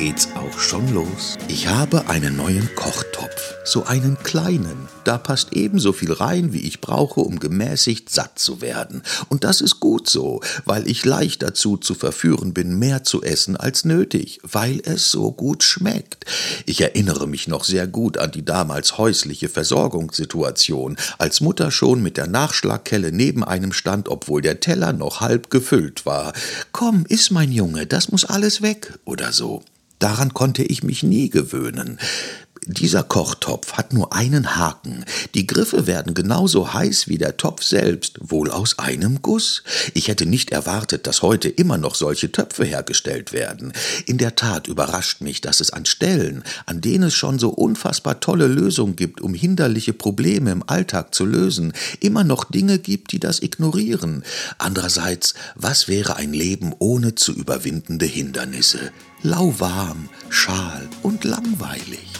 geht's auch schon los. Ich habe einen neuen Kochtopf, so einen kleinen. Da passt ebenso viel rein, wie ich brauche, um gemäßigt satt zu werden. Und das ist gut so, weil ich leicht dazu zu verführen bin, mehr zu essen als nötig, weil es so gut schmeckt. Ich erinnere mich noch sehr gut an die damals häusliche Versorgungssituation, als Mutter schon mit der Nachschlagkelle neben einem stand, obwohl der Teller noch halb gefüllt war. Komm, iss mein Junge, das muss alles weg oder so. Daran konnte ich mich nie gewöhnen. Dieser Kochtopf hat nur einen Haken. Die Griffe werden genauso heiß wie der Topf selbst, wohl aus einem Guss. Ich hätte nicht erwartet, dass heute immer noch solche Töpfe hergestellt werden. In der Tat überrascht mich, dass es an Stellen, an denen es schon so unfassbar tolle Lösungen gibt, um hinderliche Probleme im Alltag zu lösen, immer noch Dinge gibt, die das ignorieren. Andererseits, was wäre ein Leben ohne zu überwindende Hindernisse? Lauwarm, schal und langweilig.